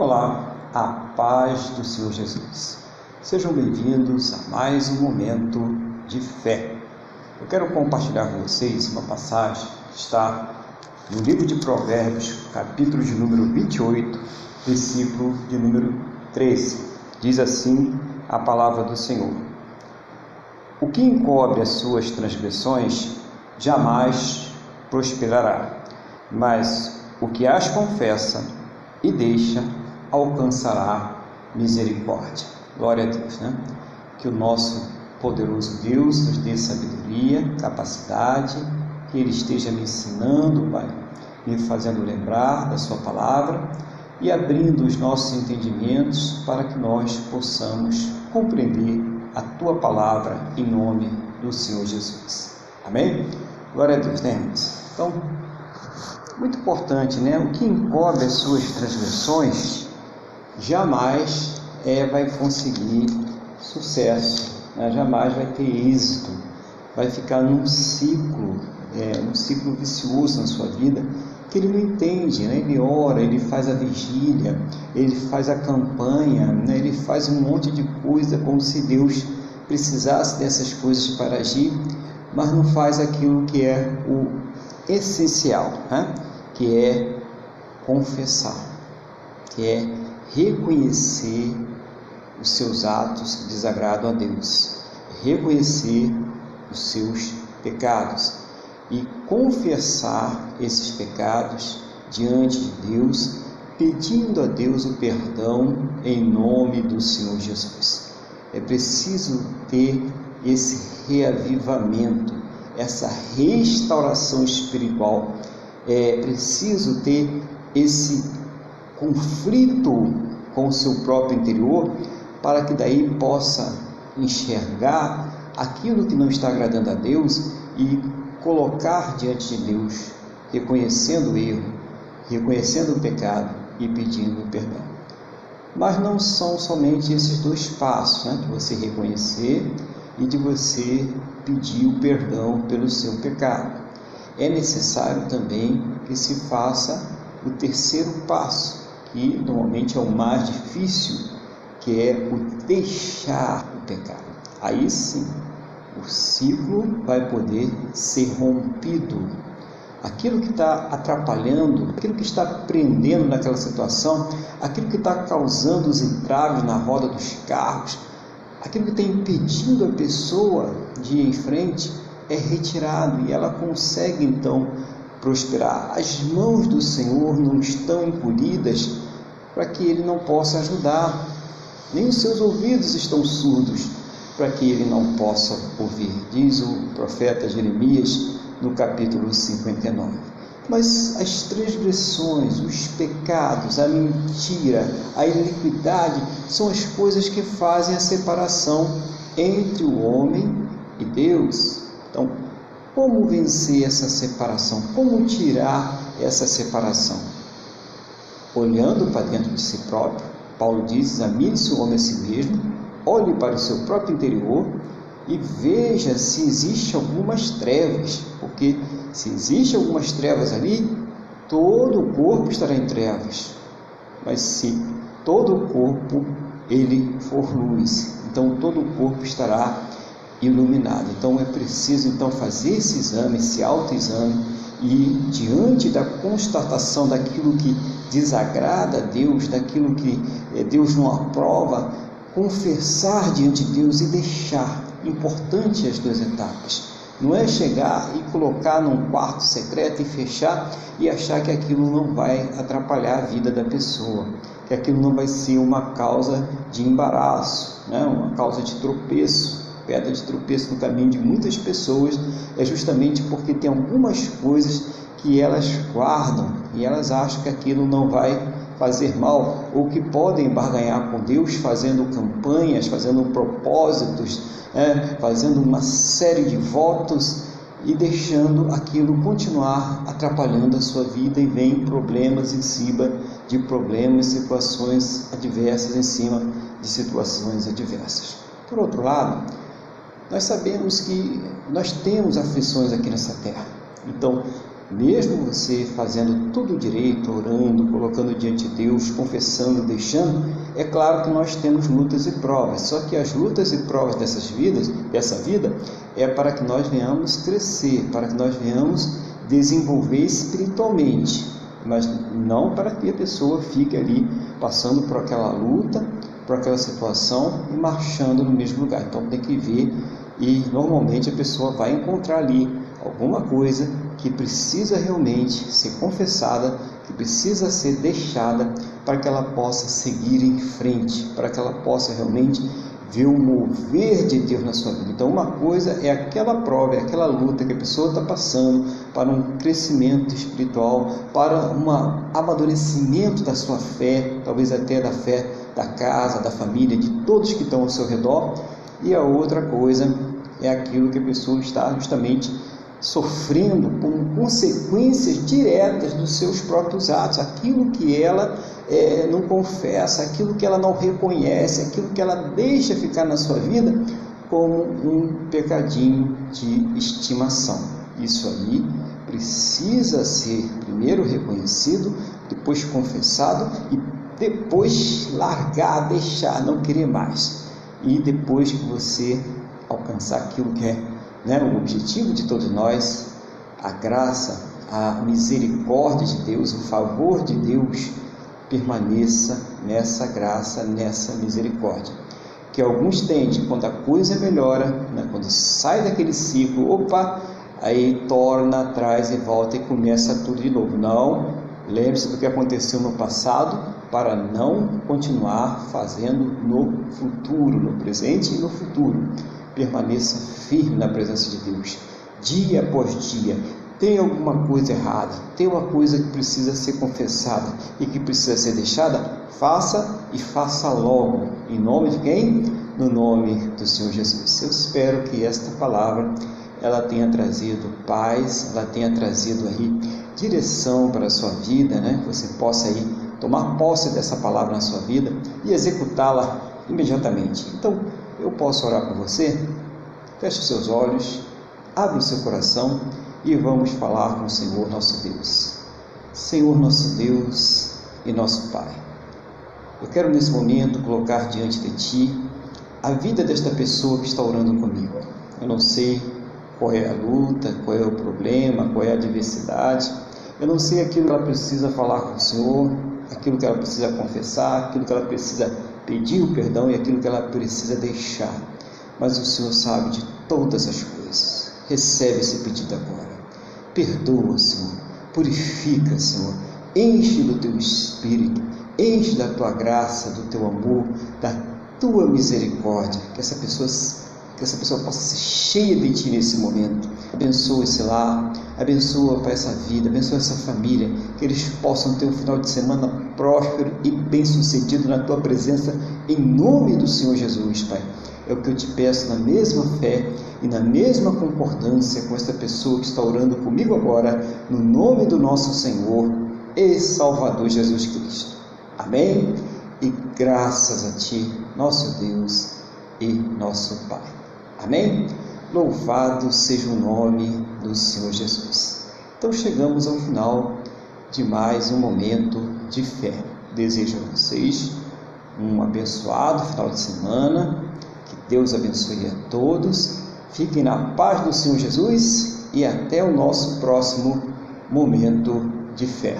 Olá, a paz do Senhor Jesus. Sejam bem-vindos a mais um momento de fé. Eu quero compartilhar com vocês uma passagem que está no livro de Provérbios, capítulo de número 28, versículo de número 13. Diz assim a palavra do Senhor: O que encobre as suas transgressões jamais prosperará, mas o que as confessa e deixa alcançará misericórdia. Glória a Deus, né? Que o nosso poderoso Deus nos dê sabedoria, capacidade, que Ele esteja me ensinando, Pai, me fazendo lembrar da Sua palavra e abrindo os nossos entendimentos para que nós possamos compreender a Tua palavra em nome do Senhor Jesus. Amém? Glória a Deus, né? Então, muito importante, né? O que encobre as suas transgressões jamais é, vai conseguir sucesso, né? jamais vai ter êxito, vai ficar num ciclo, é, um ciclo vicioso na sua vida que ele não entende, né? ele ora, ele faz a vigília, ele faz a campanha, né? ele faz um monte de coisa como se Deus precisasse dessas coisas para agir, mas não faz aquilo que é o essencial, né? que é confessar, que é reconhecer os seus atos que desagradam a Deus, reconhecer os seus pecados e confessar esses pecados diante de Deus, pedindo a Deus o perdão em nome do Senhor Jesus. É preciso ter esse reavivamento, essa restauração espiritual. É preciso ter esse conflito com o seu próprio interior para que daí possa enxergar aquilo que não está agradando a Deus e colocar diante de Deus, reconhecendo o erro, reconhecendo o pecado e pedindo perdão. Mas não são somente esses dois passos, né? de você reconhecer e de você pedir o perdão pelo seu pecado. É necessário também que se faça o terceiro passo, que normalmente é o mais difícil, que é o deixar o pecado. Aí sim, o ciclo vai poder ser rompido. Aquilo que está atrapalhando, aquilo que está prendendo naquela situação, aquilo que está causando os entraves na roda dos carros, aquilo que está impedindo a pessoa de ir em frente, é retirado e ela consegue então prosperar. As mãos do Senhor não estão encolhidas para que ele não possa ajudar, nem os seus ouvidos estão surdos para que ele não possa ouvir, diz o profeta Jeremias no capítulo 59. Mas as transgressões, os pecados, a mentira, a iniquidade são as coisas que fazem a separação entre o homem e Deus. Então, como vencer essa separação? Como tirar essa separação? Olhando para dentro de si próprio, Paulo diz: examine-se o homem a si mesmo, olhe para o seu próprio interior e veja se existe algumas trevas, porque se existe algumas trevas ali, todo o corpo estará em trevas. Mas se todo o corpo ele for luz, então todo o corpo estará iluminado. Então é preciso então fazer esse exame, esse autoexame e diante da constatação daquilo que desagrada a Deus, daquilo que eh, Deus não aprova, confessar diante de Deus e deixar. Importante as duas etapas. Não é chegar e colocar num quarto secreto e fechar e achar que aquilo não vai atrapalhar a vida da pessoa, que aquilo não vai ser uma causa de embaraço, né? uma causa de tropeço pedra de tropeço no caminho de muitas pessoas é justamente porque tem algumas coisas que elas guardam e elas acham que aquilo não vai fazer mal ou que podem barganhar com Deus fazendo campanhas, fazendo propósitos, é, fazendo uma série de votos e deixando aquilo continuar atrapalhando a sua vida e vem problemas em cima de problemas, situações adversas em cima de situações adversas. Por outro lado, nós sabemos que nós temos aflições aqui nessa terra. Então, mesmo você fazendo tudo direito, orando, colocando diante de Deus, confessando, deixando, é claro que nós temos lutas e provas. Só que as lutas e provas dessas vidas, dessa vida, é para que nós venhamos crescer, para que nós venhamos desenvolver espiritualmente, mas não para que a pessoa fique ali passando por aquela luta, por aquela situação e marchando no mesmo lugar. Então tem que ver e normalmente a pessoa vai encontrar ali alguma coisa que precisa realmente ser confessada, que precisa ser deixada para que ela possa seguir em frente, para que ela possa realmente ver o mover de Deus na sua vida. Então, uma coisa é aquela prova, é aquela luta que a pessoa está passando para um crescimento espiritual, para um amadurecimento da sua fé, talvez até da fé da casa, da família, de todos que estão ao seu redor. E a outra coisa é aquilo que a pessoa está justamente sofrendo com consequências diretas dos seus próprios atos, aquilo que ela é, não confessa, aquilo que ela não reconhece, aquilo que ela deixa ficar na sua vida como um pecadinho de estimação. Isso aí precisa ser primeiro reconhecido, depois confessado e depois largar, deixar, não querer mais. E depois que você alcançar aquilo que é né, o objetivo de todos nós, a graça, a misericórdia de Deus, o favor de Deus, permaneça nessa graça, nessa misericórdia. Que alguns tendem, quando a coisa melhora, né, quando sai daquele ciclo, opa, aí torna atrás e volta e começa tudo de novo. Não, lembre-se do que aconteceu no passado para não continuar fazendo no futuro, no presente e no futuro permaneça firme na presença de Deus, dia após dia. Tem alguma coisa errada, tem uma coisa que precisa ser confessada e que precisa ser deixada, faça e faça logo. Em nome de quem? No nome do Senhor Jesus. Eu espero que esta palavra ela tenha trazido paz, ela tenha trazido aí direção para a sua vida, né? Que você possa aí tomar posse dessa palavra na sua vida e executá-la imediatamente. Então, eu posso orar por você? Feche seus olhos, abre o seu coração e vamos falar com o Senhor nosso Deus. Senhor nosso Deus e nosso Pai, eu quero nesse momento colocar diante de Ti a vida desta pessoa que está orando comigo. Eu não sei qual é a luta, qual é o problema, qual é a adversidade. Eu não sei aquilo que ela precisa falar com o Senhor, aquilo que ela precisa confessar, aquilo que ela precisa pedir o perdão e aquilo que ela precisa deixar. Mas o Senhor sabe de todas as coisas. Recebe esse pedido agora. Perdoa, Senhor. Purifica, Senhor. Enche do teu espírito. Enche da tua graça, do teu amor, da tua misericórdia. Que essa pessoa que essa pessoa possa ser cheia de Ti nesse momento. Abençoa esse lar, abençoa para essa vida, abençoa essa família, que eles possam ter um final de semana próspero e bem sucedido na Tua presença, em nome do Senhor Jesus, Pai. É o que eu te peço na mesma fé e na mesma concordância com esta pessoa que está orando comigo agora, no nome do nosso Senhor e Salvador Jesus Cristo. Amém? E graças a Ti, nosso Deus e nosso Pai. Amém? Louvado seja o nome do Senhor Jesus. Então chegamos ao final de mais um momento de fé. Desejo a vocês um abençoado final de semana. Que Deus abençoe a todos. Fiquem na paz do Senhor Jesus e até o nosso próximo momento de fé.